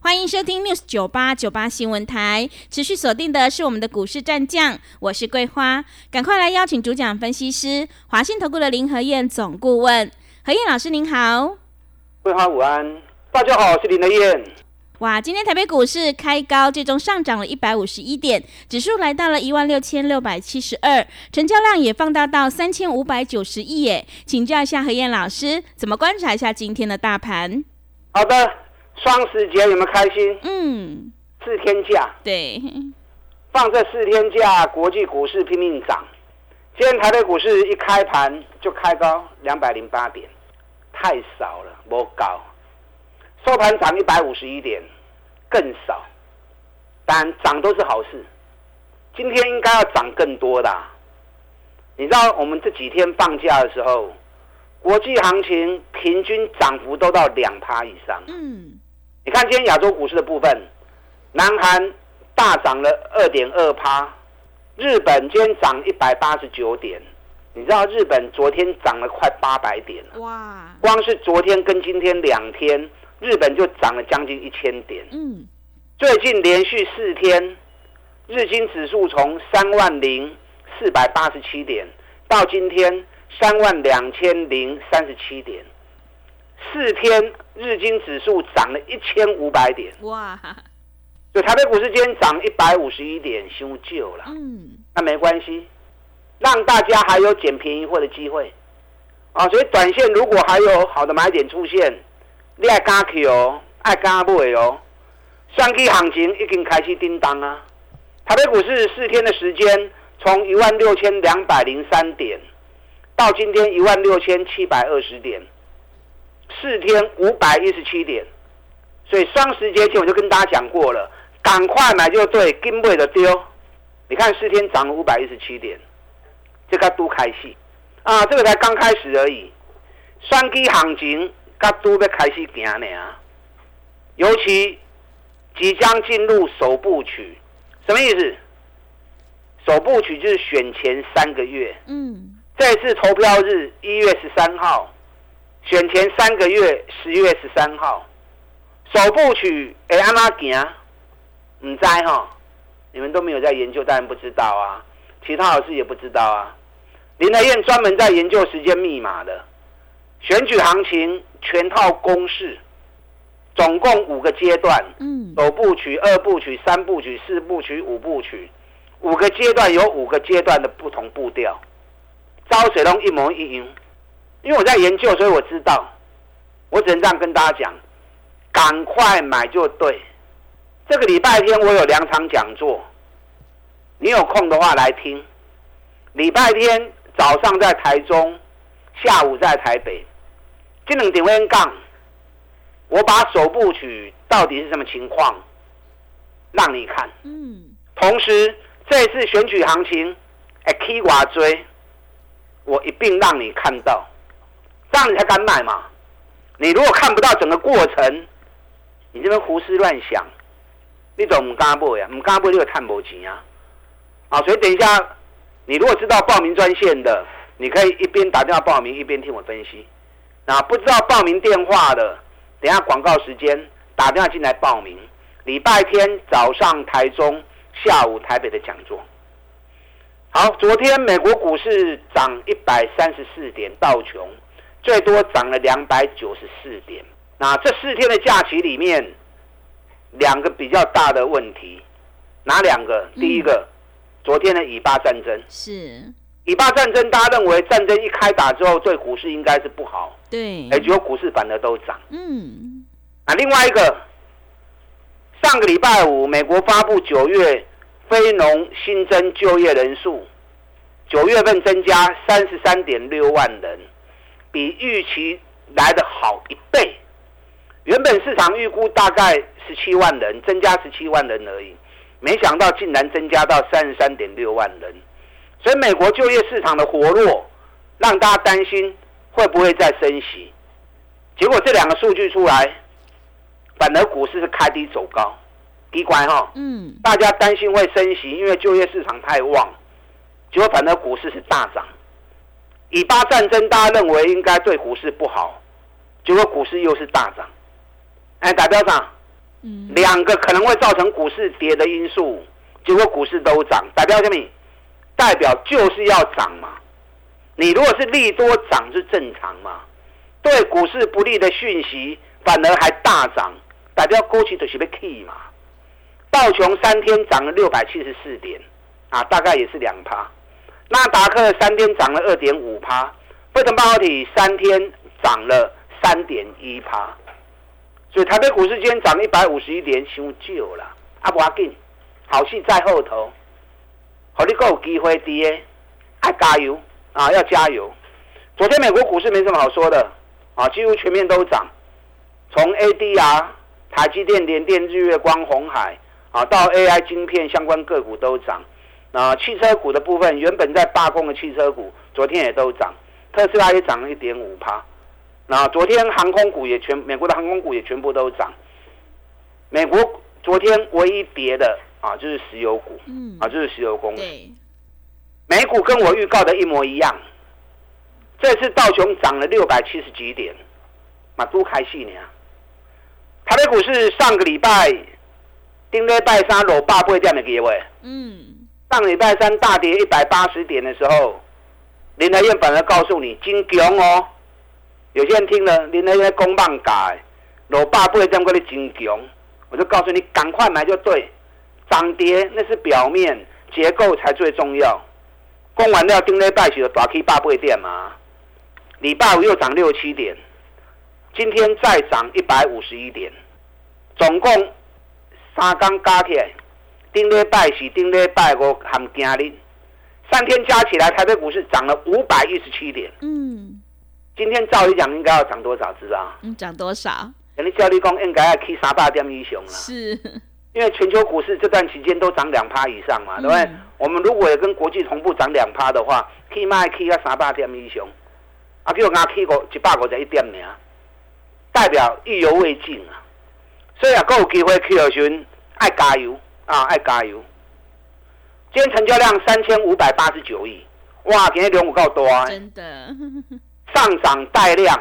欢迎收听 News 九八九八新闻台，持续锁定的是我们的股市战将，我是桂花，赶快来邀请主讲分析师华信投顾的林和燕总顾问，何燕老师您好，桂花午安，大家好，我是林和燕。哇，今天台北股市开高，最终上涨了一百五十一点，指数来到了一万六千六百七十二，成交量也放大到三千五百九十亿耶，请教一下何燕老师，怎么观察一下今天的大盘？好的。双十节有没有开心？嗯，四天假，对，放这四天假，国际股市拼命涨。今天台北股市一开盘就开高两百零八点，太少了，不高。收盘涨一百五十一点，更少。但涨都是好事，今天应该要涨更多的。你知道我们这几天放假的时候，国际行情平均涨幅都到两趴以上。嗯。你看今天亚洲股市的部分，南韩大涨了二点二趴，日本今天涨一百八十九点。你知道日本昨天涨了快八百点了，哇！光是昨天跟今天两天，日本就涨了将近一千点。嗯，最近连续四天，日经指数从三万零四百八十七点到今天三万两千零三十七点。四天日经指数涨了一千五百点，哇！所以台北股市今天涨一百五十一点，修旧了。嗯，那没关系，让大家还有捡便宜货的机会啊！所以短线如果还有好的买点出现，你爱加去哦，爱加不会哦。上期行情已经开始叮当啊！台北股市四天的时间，从一万六千两百零三点到今天一万六千七百二十点。四天五百一十七点，所以双十节前我就跟大家讲过了，赶快买就对，跟不的丢。你看四天涨了五百一十七点，这个都开戏啊，这个才刚开始而已。双基行情，噶都要开始行呢啊！尤其即将进入首部曲，什么意思？首部曲就是选前三个月。嗯，这次投票日一月十三号。选前三个月，十月十三号，首部曲会安哪行？唔知哈，你们都没有在研究，当然不知道啊。其他老师也不知道啊。林德燕专门在研究时间密码的，选举行情全套公式，总共五个阶段。嗯。首部曲、二部曲、三部曲、四部曲、五部曲，五个阶段有五个阶段的不同步调，招水龙一模一样。因为我在研究，所以我知道，我只能这样跟大家讲：赶快买就对。这个礼拜天我有两场讲座，你有空的话来听。礼拜天早上在台中，下午在台北。这两点位杠，我把首部曲到底是什么情况，让你看。嗯。同时，这次选举行情，哎，K 瓦追，我一并让你看到。这样你才敢买嘛？你如果看不到整个过程，你这边胡思乱想，你怎唔敢买呀？唔敢买你就探不钱啊！啊，所以等一下，你如果知道报名专线的，你可以一边打电话报名，一边听我分析。那不知道报名电话的，等下广告时间打电话进来报名。礼拜天早上台中，下午台北的讲座。好，昨天美国股市涨一百三十四点，道琼。最多涨了两百九十四点。那这四天的假期里面，两个比较大的问题，哪两个？第一个，昨天的以巴战争是以巴战争，大家认为战争一开打之后，对股市应该是不好。对，哎，结果股市反而都涨。嗯。啊，另外一个，上个礼拜五，美国发布九月非农新增就业人数，九月份增加三十三点六万人。比预期来的好一倍，原本市场预估大概十七万人，增加十七万人而已，没想到竟然增加到三十三点六万人，所以美国就业市场的活络，让大家担心会不会再升息。结果这两个数据出来，反而股市是开低走高，低乖哈。嗯。大家担心会升息，因为就业市场太旺，结果反而股市是大涨。以巴战争，大家认为应该对股市不好，结果股市又是大涨。哎，代表涨，嗯，两个可能会造成股市跌的因素，结果股市都涨，代表什么？代表就是要涨嘛。你如果是利多涨是正常嘛？对股市不利的讯息反而还大涨，代表过去就是被 key 嘛。道琼三天涨了六百七十四点，啊，大概也是两趴。纳达克三天涨了二点五趴，费城半导体三天涨了三点一趴，所以台北股市今天涨一百五十一点，伤旧了，啊不要紧，好戏在后头，好你够有机会跌，爱加油啊，要加油。昨天美国股市没什么好说的，啊，几乎全面都涨，从 ADR、台积电、联电、日月光、红海啊，到 AI 晶片相关个股都涨。那汽车股的部分，原本在罢工的汽车股，昨天也都涨，特斯拉也涨了一点五趴。那昨天航空股也全，美国的航空股也全部都涨。美国昨天唯一跌的啊，就是石油股，嗯，啊，就是石油公司。美股跟我预告的一模一样，这次道琼涨了六百七十几点，马都开戏呢。台北股市上个礼拜，顶礼拜三落八八点的机会，嗯。上礼拜三大跌一百八十点的时候，林德燕本来告诉你金强哦，有些人听了林德燕公棒改，老爸不会这样跟你金强，我就告诉你赶快买就对，涨跌那是表面，结构才最重要。公完料丁礼拜起的大 K 八倍点嘛，礼拜五又涨六七点，今天再涨一百五十一点，总共三缸加起来。丁礼拜是顶礼拜五含今日，三天加起来，台北股市涨了五百一十七点。嗯，今天照理讲应该要涨多少知道？嗯，涨多少？人家教力工应该要去三百点以上了。是，因为全球股市这段期间都涨两趴以上嘛，对不对？我们如果也跟国际同步涨两趴的话，起码去到三百点以上。啊，叫我刚去过一百五十一点呢，代表意犹未尽啊。所以啊，够有机会去的时，爱加油。啊，爱加油！今天成交量三千五百八十九亿，哇，今天量有够多啊！真的，上涨带量，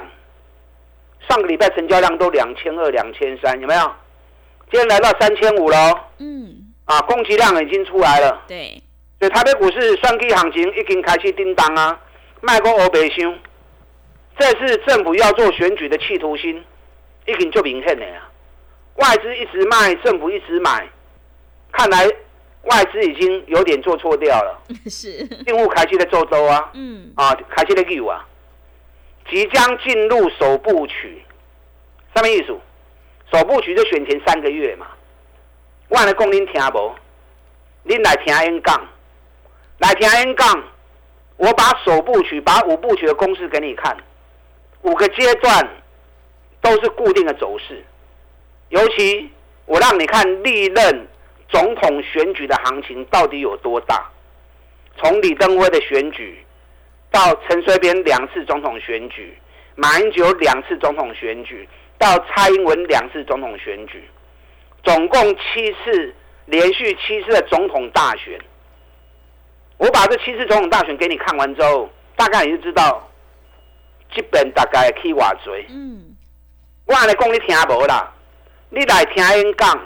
上个礼拜成交量都两千二、两千三，有没有？今天来到三千五了。嗯。啊，供给量已经出来了。对。所以台北股市双 K 行情已经开始叮当啊，卖过欧北箱。这是政府要做选举的企图心，已经就明显了呀。外资一直卖，政府一直买。看来外资已经有点做错掉了。是。进入开期的周周啊。嗯。啊，开期的 Q 啊，即将进入首部曲，什么意思？首部曲就选前三个月嘛。我来供您听无？您来听 N 杠，来听 N 杠。我把首部曲、把五部曲的公式给你看，五个阶段都是固定的走势。尤其我让你看历任。总统选举的行情到底有多大？从李登辉的选举，到陈水扁两次总统选举，马英九两次总统选举，到蔡英文两次总统选举，总共七次连续七次的总统大选。我把这七次总统大选给你看完之后，大概你就知道基本大概去瓦追。嗯，我来讲你听无啦，你来听因讲。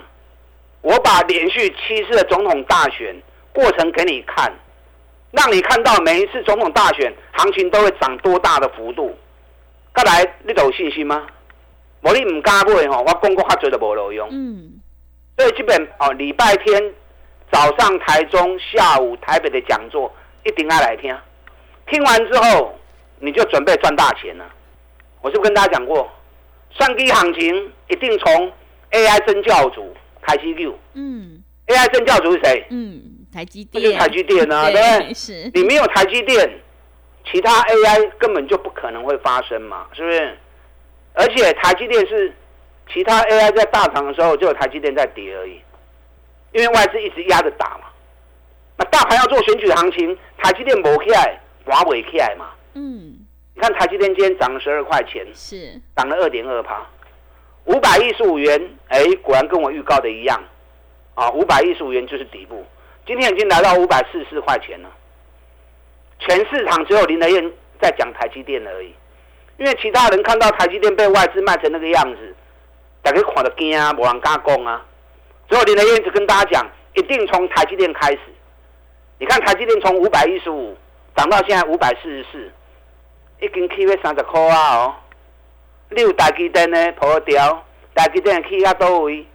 我把连续七次的总统大选过程给你看，让你看到每一次总统大选行情都会涨多大的幅度。再来，你都有信心吗？我你唔敢买吼，我讲过较多都无路用。嗯。所以基本哦，礼拜天早上台中，下午台北的讲座一定要来听。听完之后，你就准备赚大钱了。我是不是跟大家讲过，上低行情一定从 AI 真教主。台积六，嗯，AI 正教主是谁？嗯，台积电，就台积电啊，对不对？是，你没有台积电，其他 AI 根本就不可能会发生嘛，是不是？而且台积电是其他 AI 在大涨的时候，就有台积电在跌而已，因为外资一直压着打嘛。那大盘要做选举行情，台积电没起来，华为起来嘛。嗯，你看台积电今天涨了十二块钱，是，涨了二点二趴，五百一十五元，哎，果然跟我预告的一样，啊，五百一十五元就是底部，今天已经来到五百四十四块钱了。全市场只有林德燕在讲台积电而已，因为其他人看到台积电被外资卖成那个样子，大家看得惊啊，没人敢讲啊。只有林德燕只跟大家讲，一定从台积电开始。你看台积电从五百一十五涨到现在五百四十四，已经起要三十块啊哦。你有台积电呢破掉，台积电去到多位？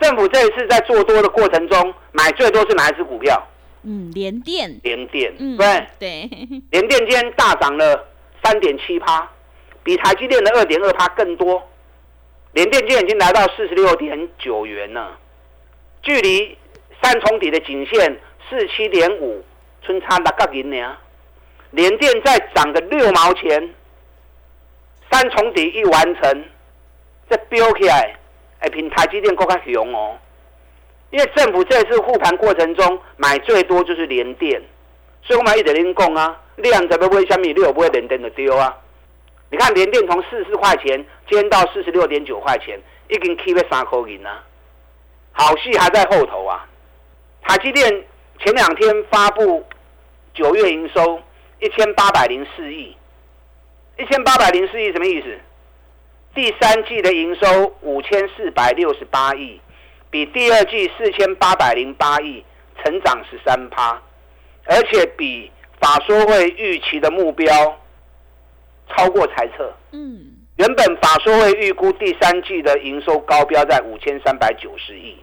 政府这一次在做多的过程中，买最多是哪一只股票？嗯，联电，联电，嗯，对，对，联电今天大涨了三点七趴，比台积电的二点二趴更多。联电今天已经来到四十六点九元了，距离三重底的颈线四七点五，春差六角银呢。联电再涨个六毛钱，三重底一完成，这飙起来，哎，比台积电更加雄哦。因为政府这次护盘过程中买最多就是联电，所以我们一直跟讲啊，量怎么不会下面六不会联电的丢啊？你看联电从四十块钱今天到四十六点九块钱，已经 keep 了三块银啊，好戏还在后头啊！台积电前两天发布九月营收一千八百零四亿，一千八百零四亿什么意思？第三季的营收五千四百六十八亿。比第二季四千八百零八亿成长十三趴，而且比法说会预期的目标超过猜测。嗯，原本法说会预估第三季的营收高标在五千三百九十亿，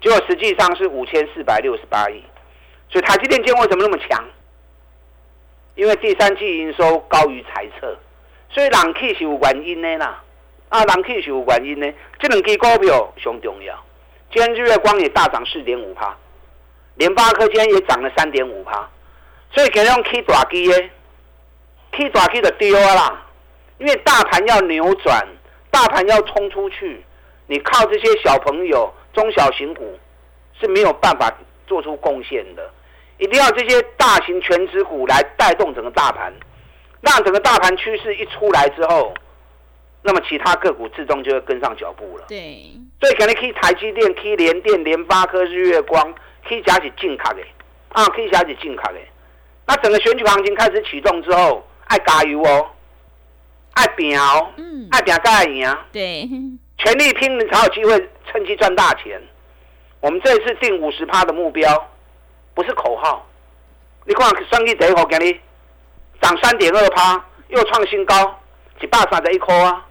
结果实际上是五千四百六十八亿。所以台积电今天为什么那么强？因为第三季营收高于猜测，所以人气是有原因的啦。啊，人气是有原因的，这两支股票上重要。今天日月光也大涨四点五趴，联发科今天也涨了三点五趴，所以给用 K 大机耶，K 大机的丢啦，因为大盘要扭转，大盘要冲出去，你靠这些小朋友、中小型股是没有办法做出贡献的，一定要这些大型全指股来带动整个大盘，让整个大盘趋势一出来之后。那么其他个股自动就会跟上脚步了。对，所以可能可以台积电、可以联电、联发科、日月光，可以加起进卡的，啊，可以加起进卡的。那整个选举行情开始启动之后，爱加油哦，爱拼哦，嗯，爱拼才会赢。对，全力拼，你才有机会趁机赚大钱。我们这一次定五十趴的目标，不是口号。你看，算计第一号给你涨三点二趴，又创新高，一百三十一块啊。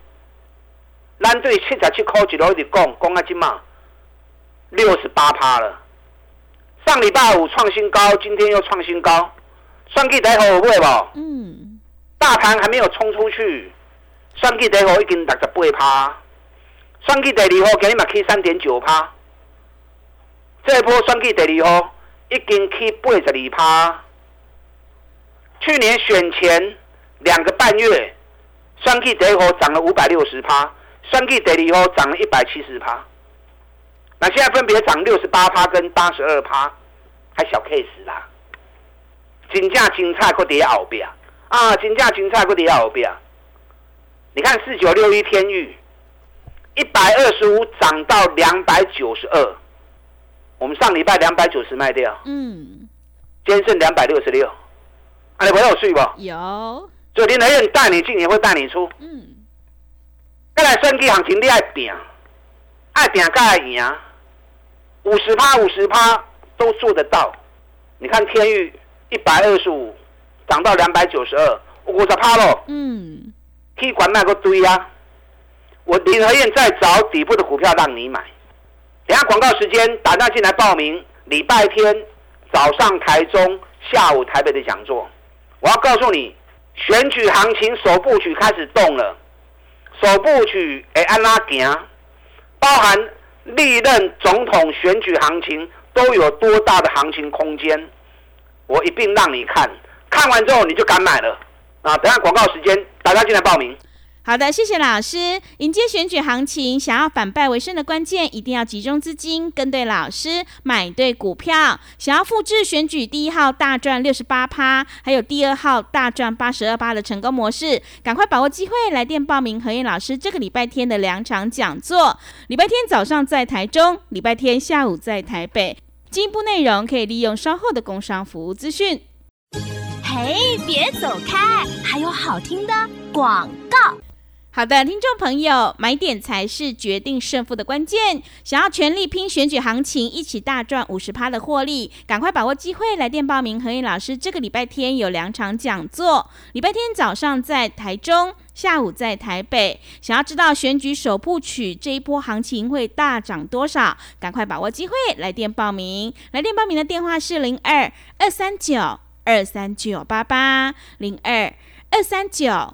咱对七十七块一路一直讲，讲啊，今嘛六十八趴了。上礼拜五创新高，今天又创新高，算计第一号有买无？嗯，大盘还没有冲出去，算计第一号已经六十八趴，算计第二号今日嘛起三点九趴，这一波算计第二号已经起八十二趴。去年选前两个半月，算计第一号涨了五百六十趴。三 G 第二号涨了一百七十趴，那现在分别涨六十八趴跟八十二趴，还小 case 啦。金价金菜搁跌后边啊，金价金菜搁跌后边。你看四九六一天域，一百二十五涨到两百九十二，我们上礼拜两百九十卖掉，嗯，今天剩两百六十六，啊，你朋友睡不？有，昨天林德燕带你进也会带你出，嗯，再来升级行情，你爱拼，爱拼才会赢。五十趴、五十趴都做得到。你看天域一百二十五涨到两百九十二，五十趴咯，嗯，可管那个堆啊。我林和燕在找底部的股票让你买。等下广告时间，打电进来报名。礼拜天早上台中，下午台北的讲座。我要告诉你，选举行情首部曲开始动了。首部曲会安拉行，包含历任总统选举行情都有多大的行情空间，我一并让你看。看完之后你就敢买了啊！等下广告时间，大家进来报名。好的，谢谢老师。迎接选举行情，想要反败为胜的关键，一定要集中资金，跟对老师，买对股票。想要复制选举第一号大赚六十八趴，还有第二号大赚八十二趴的成功模式，赶快把握机会，来电报名何燕老师这个礼拜天的两场讲座。礼拜天早上在台中，礼拜天下午在台北。进一步内容可以利用稍后的工商服务资讯。嘿，别走开，还有好听的广告。好的，听众朋友，买点才是决定胜负的关键。想要全力拼选举行情，一起大赚五十趴的获利，赶快把握机会，来电报名。何颖老师这个礼拜天有两场讲座，礼拜天早上在台中，下午在台北。想要知道选举首部曲这一波行情会大涨多少，赶快把握机会，来电报名。来电报名的电话是零二二三九二三九八八零二二三九。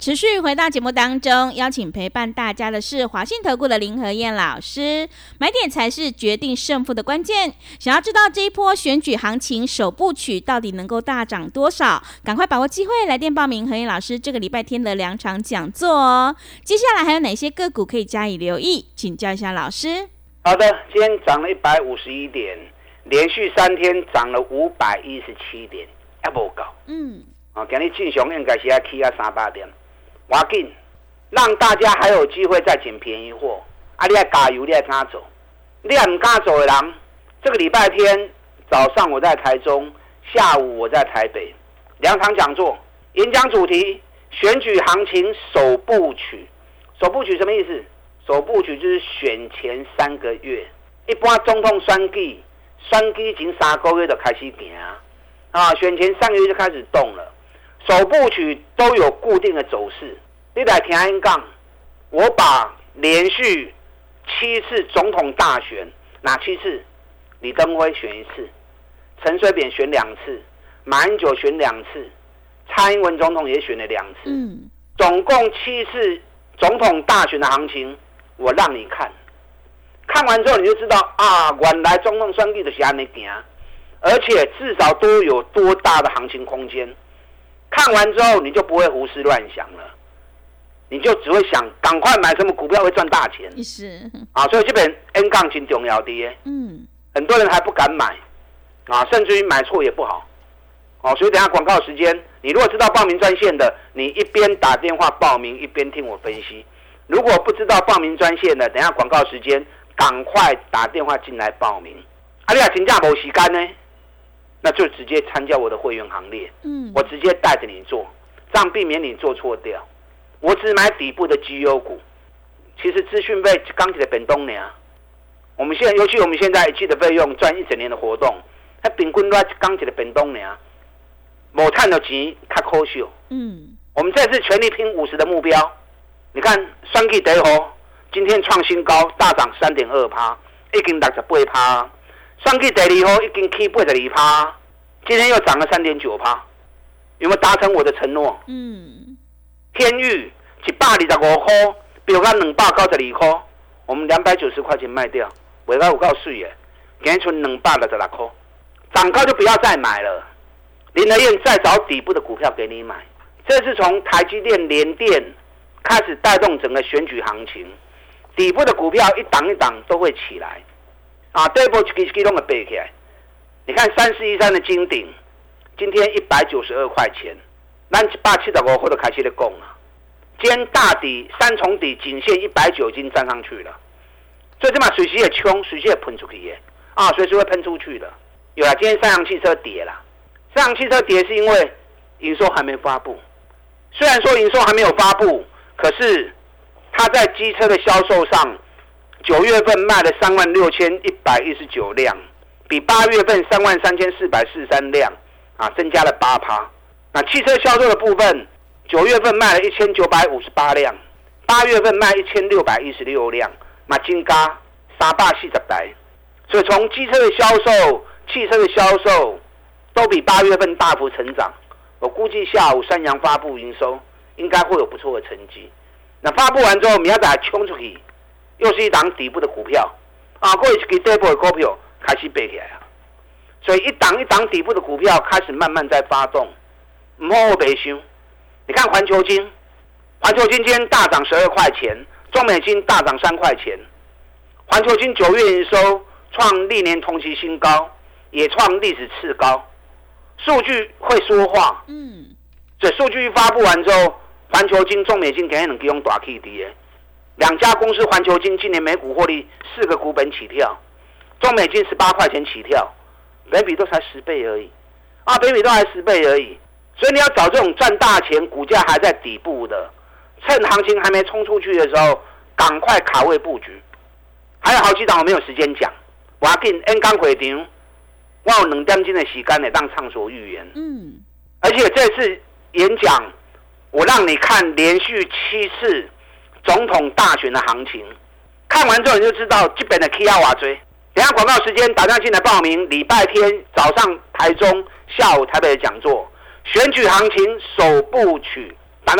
持续回到节目当中，邀请陪伴大家的是华信投顾的林和燕老师。买点才是决定胜负的关键。想要知道这一波选举行情首部曲到底能够大涨多少？赶快把握机会，来电报名和燕老师这个礼拜天的两场讲座哦。接下来还有哪些个股可以加以留意？请教一下老师。好的，今天涨了一百五十一点，连续三天涨了五百一十七点，还不够。嗯，啊，今日正常应该是要起啊三百点。挖紧，让大家还有机会再捡便宜货。啊，你爱加油，你爱敢走，你爱唔敢走的人，这个礼拜天早上我在台中，下午我在台北，两场讲座，演讲主题：选举行情首部曲。首部曲什么意思？首部曲就是选前三个月，一般总统选举，选举前三个月就开始行啊，选前三个月就开始动了。首部曲都有固定的走势。你来听安杠，我把连续七次总统大选，哪七次？李登辉选一次，陈水扁选两次，马英九选两次，蔡英文总统也选了两次。嗯，总共七次总统大选的行情，我让你看。看完之后你就知道啊，原来中统选举的是安尼行，而且至少都有多大的行情空间。看完之后，你就不会胡思乱想了，你就只会想赶快买什么股票会赚大钱。是啊，所以这本 N 杠金重要的。嗯，很多人还不敢买啊，甚至于买错也不好。哦，所以等下广告时间，你如果知道报名专线的，你一边打电话报名，一边听我分析；如果不知道报名专线的，等下广告时间赶快打电话进来报名。阿丽亚请假无时间呢？那就直接参加我的会员行列，嗯，我直接带着你做，这样避免你做错掉。我只买底部的绩优股，其实资讯费刚起的本东年，我们现在尤其我们现在一季的费用赚一整年的活动，它平均都在刚起的本东年，某探的钱卡可秀，嗯，我们这次全力拼五十的目标，你看双 K 德豪今天创新高，大涨三点二趴，已经六十八趴。上季第二号已经起八十二趴，今天又涨了三点九趴，有没有达成我的承诺？嗯。天域一百二十五块，标到两百九十二块，我们两百九十块钱卖掉，尾到有够水耶，今天存两百六十六块，涨高就不要再买了。林德燕再找底部的股票给你买，这是从台积电、联电开始带动整个选举行情，底部的股票一档一档都会起来。啊，第一波一支支拢个背起来。你看三四一三的金鼎，今天一百九十二块钱，咱一百七十五块都开始在供了。今天大底三重底颈线一百九已经站上去了，最起码水时也冲，水时也喷出去耶。啊，随时会喷出去的。有了，今天三洋汽车跌了，三洋汽车跌是因为营收还没发布。虽然说营收还没有发布，可是它在机车的销售上。九月份卖了三万六千一百一十九辆，比八月份三万三千四百四十三辆啊，增加了八趴。那汽车销售的部分，九月份卖了一千九百五十八辆，八月份卖一千六百一十六辆，马金嘎沙坝四十台。所以从机车的销售、汽车的销售都比八月份大幅成长。我估计下午三洋发布营收，应该会有不错的成绩。那发布完之后，明仔冲出去，又是一档底部的股票啊，过去给底部的股票开始背起来啊。所以一档一档底部的股票开始慢慢在发动，唔好白想。你看环球金，环球金今天大涨十二块钱，中美金大涨三块钱。环球金九月营收创历年同期新高，也创历史次高。数据会说话，嗯，这数据发布完之后，环球金、中美金肯定能给用大 K D 诶。两家公司，环球金今年每股获利四个股本起跳，中美金十八块钱起跳，每比都才十倍而已，啊，每比都还十倍而已。所以你要找这种赚大钱、股价还在底部的，趁行情还没冲出去的时候，赶快卡位布局。还有好几档我没有时间讲，我要跟 N 刚回场，我有两点钟的时间呢，让畅所欲言。嗯，而且这次演讲，我让你看连续七次总统大选的行情，看完之后你就知道基本的 K 要瓦追。等下广告时间，打电话进来报名，礼拜天早上台中，下午台北的讲座。选举行情首部曲，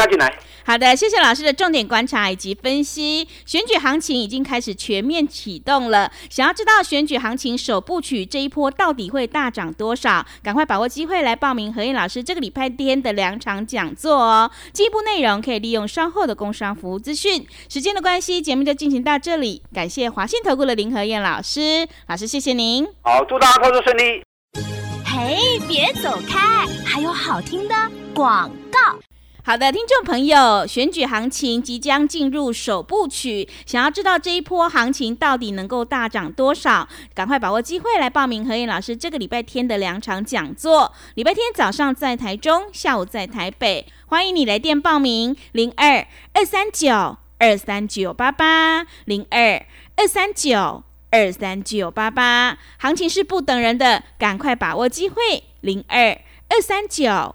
进来。好的，谢谢老师的重点观察以及分析。选举行情已经开始全面启动了，想要知道选举行情首部曲这一波到底会大涨多少？赶快把握机会来报名何燕老师这个礼拜天的两场讲座哦。进一步内容可以利用稍后的工商服务资讯。时间的关系，节目就进行到这里。感谢华信投顾的林何燕老师，老师谢谢您。好，祝大家操作顺利。嘿，别走开！还有好听的广告。好的，听众朋友，选举行情即将进入首部曲，想要知道这一波行情到底能够大涨多少，赶快把握机会来报名何燕老师这个礼拜天的两场讲座。礼拜天早上在台中，下午在台北，欢迎你来电报名：零二二三九二三九八八零二二三九。二三九八八，行情是不等人的，赶快把握机会。零二二三九